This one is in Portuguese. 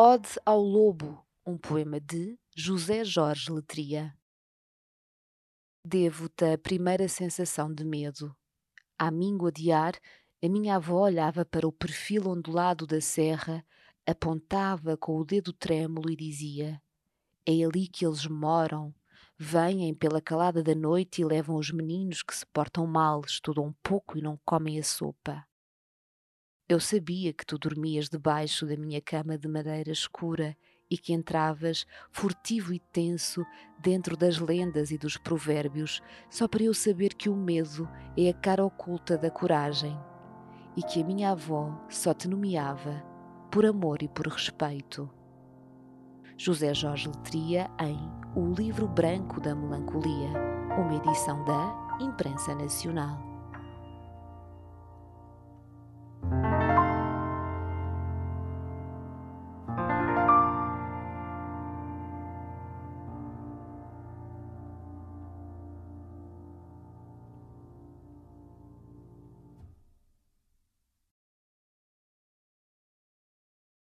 Ode ao Lobo, um poema de José Jorge Letria. Devo-te a primeira sensação de medo. À míngua de ar, a minha avó olhava para o perfil ondulado da serra, apontava com o dedo trêmulo e dizia: É ali que eles moram. Vêm pela calada da noite e levam os meninos que se portam mal, estudam pouco e não comem a sopa. Eu sabia que tu dormias debaixo da minha cama de madeira escura e que entravas, furtivo e tenso, dentro das lendas e dos provérbios, só para eu saber que o medo é a cara oculta da coragem e que a minha avó só te nomeava por amor e por respeito. José Jorge Letria em O Livro Branco da Melancolia, uma edição da Imprensa Nacional.